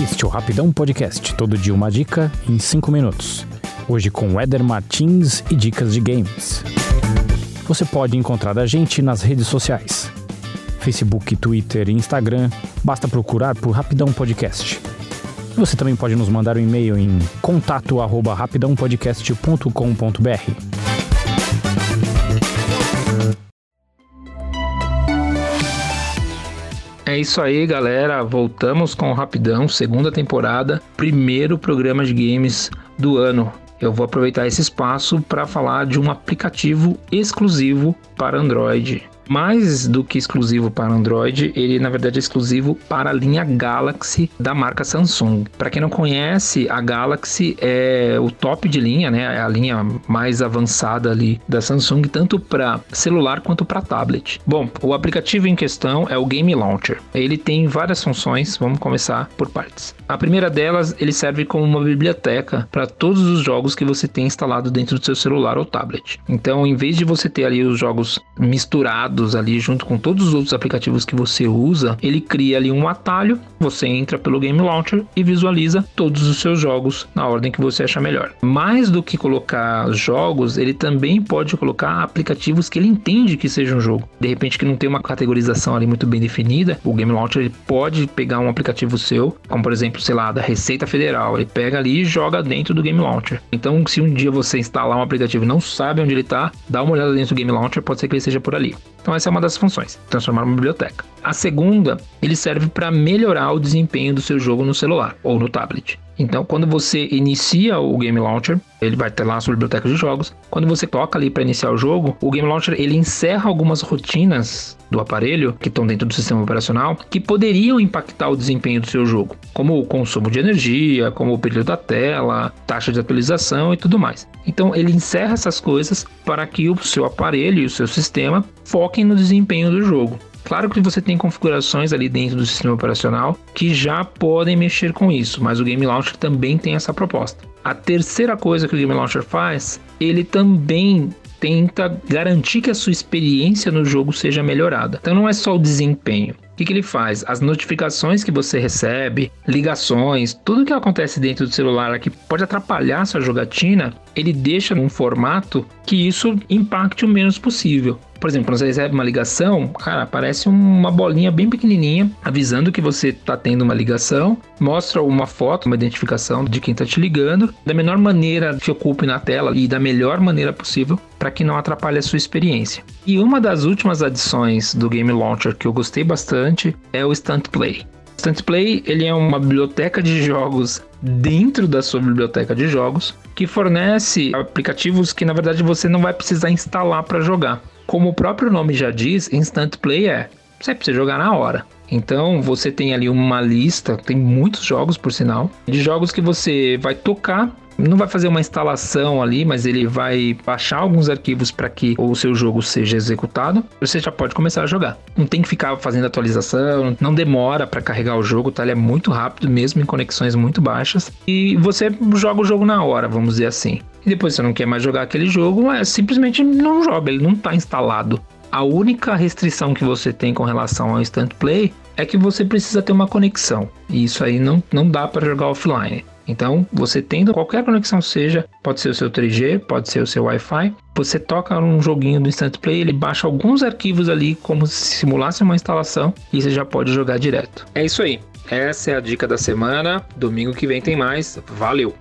Este é o Rapidão Podcast, todo dia uma dica em 5 minutos. Hoje com Eder Martins e dicas de games. Você pode encontrar a gente nas redes sociais. Facebook, Twitter e Instagram, basta procurar por Rapidão Podcast. Você também pode nos mandar um e-mail em contato@rapidãopodcast.com.br. É isso aí, galera. Voltamos com o Rapidão, segunda temporada, primeiro programa de games do ano. Eu vou aproveitar esse espaço para falar de um aplicativo exclusivo para Android mais do que exclusivo para Android, ele na verdade é exclusivo para a linha Galaxy da marca Samsung. Para quem não conhece, a Galaxy é o top de linha, né? É a linha mais avançada ali da Samsung, tanto para celular quanto para tablet. Bom, o aplicativo em questão é o Game Launcher. Ele tem várias funções, vamos começar por partes. A primeira delas, ele serve como uma biblioteca para todos os jogos que você tem instalado dentro do seu celular ou tablet. Então, em vez de você ter ali os jogos misturados ali junto com todos os outros aplicativos que você usa, ele cria ali um atalho, você entra pelo Game Launcher e visualiza todos os seus jogos na ordem que você achar melhor. Mais do que colocar jogos, ele também pode colocar aplicativos que ele entende que seja um jogo. De repente que não tem uma categorização ali muito bem definida, o Game Launcher ele pode pegar um aplicativo seu, como por exemplo sei lá, da Receita Federal. Ele pega ali e joga dentro do Game Launcher. Então, se um dia você instalar um aplicativo e não sabe onde ele está, dá uma olhada dentro do Game Launcher, pode ser que ele seja por ali. Então, essa é uma das funções, transformar uma biblioteca. A segunda, ele serve para melhorar o desempenho do seu jogo no celular ou no tablet. Então, quando você inicia o Game Launcher, ele vai ter lá a sua biblioteca de jogos. Quando você toca ali para iniciar o jogo, o Game Launcher ele encerra algumas rotinas do aparelho que estão dentro do sistema operacional que poderiam impactar o desempenho do seu jogo, como o consumo de energia, como o período da tela, taxa de atualização e tudo mais. Então, ele encerra essas coisas para que o seu aparelho e o seu sistema foquem no desempenho do jogo. Claro que você tem configurações ali dentro do sistema operacional que já podem mexer com isso, mas o Game Launcher também tem essa proposta. A terceira coisa que o Game Launcher faz, ele também tenta garantir que a sua experiência no jogo seja melhorada. Então não é só o desempenho. O que, que, ele faz? As notificações que você recebe, ligações, tudo que acontece dentro do celular que pode atrapalhar sua jogatina, ele deixa num formato que isso impacte o menos possível. Por exemplo, quando você recebe uma ligação, cara, aparece uma bolinha bem pequenininha avisando que você está tendo uma ligação, mostra uma foto, uma identificação de quem está te ligando, da menor maneira que ocupe na tela e da melhor maneira possível para que não atrapalhe a sua experiência. E uma das últimas adições do Game Launcher que eu gostei bastante é o Stunt Play. Stunt Play ele é uma biblioteca de jogos dentro da sua biblioteca de jogos que fornece aplicativos que na verdade você não vai precisar instalar para jogar. Como o próprio nome já diz, Instant Play é você precisa jogar na hora. Então você tem ali uma lista, tem muitos jogos por sinal, de jogos que você vai tocar não vai fazer uma instalação ali, mas ele vai baixar alguns arquivos para que o seu jogo seja executado. Você já pode começar a jogar. Não tem que ficar fazendo atualização, não demora para carregar o jogo, tá? Ele é muito rápido, mesmo em conexões muito baixas. E você joga o jogo na hora, vamos dizer assim. E depois você não quer mais jogar aquele jogo, é simplesmente não joga, ele não está instalado. A única restrição que você tem com relação ao Instant Play é que você precisa ter uma conexão. E isso aí não, não dá para jogar offline. Então, você tendo qualquer conexão seja, pode ser o seu 3G, pode ser o seu Wi-Fi, você toca um joguinho do Instant Play, ele baixa alguns arquivos ali como se simulasse uma instalação e você já pode jogar direto. É isso aí. Essa é a dica da semana. Domingo que vem tem mais. Valeu!